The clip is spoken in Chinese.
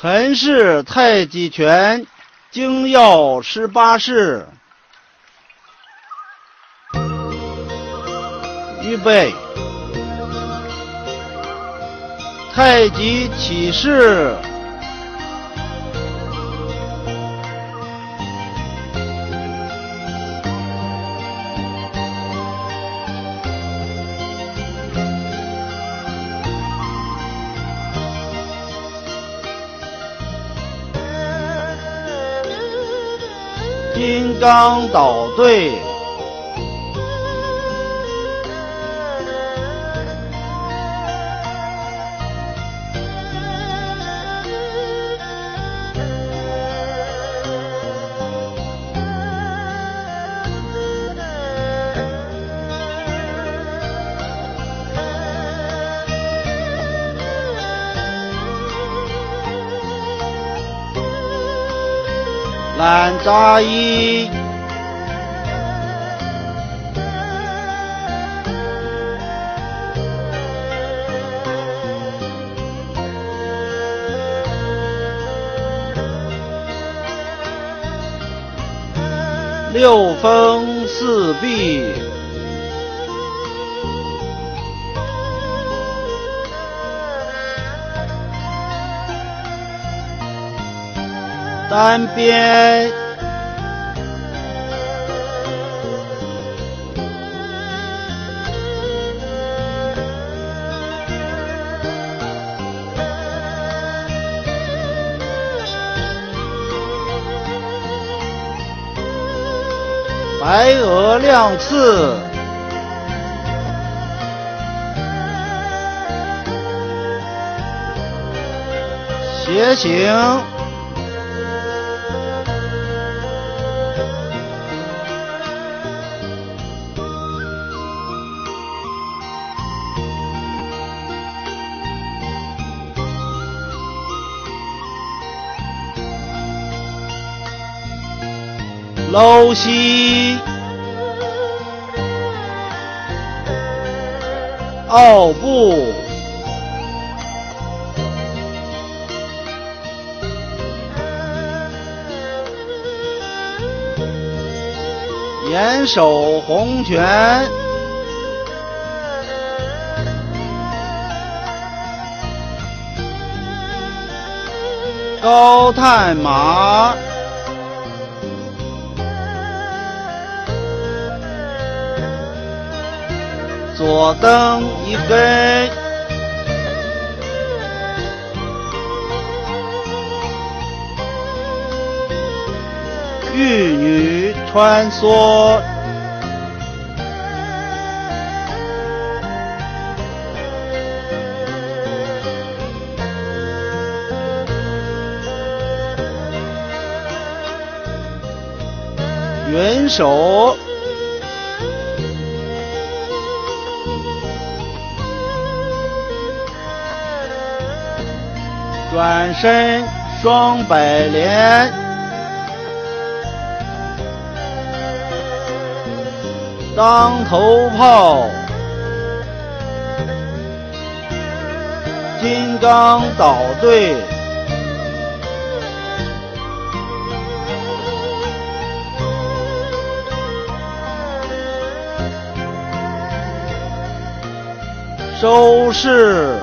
陈氏太极拳精要十八式，预备，太极起势。金刚捣对，懒扎衣，六风四壁，单边。白鹅亮翅，斜行，搂膝，奥步，严守红拳，高探马。左蹬一根，玉女穿梭，云手。转身双百连，当头炮，金刚捣对，收势。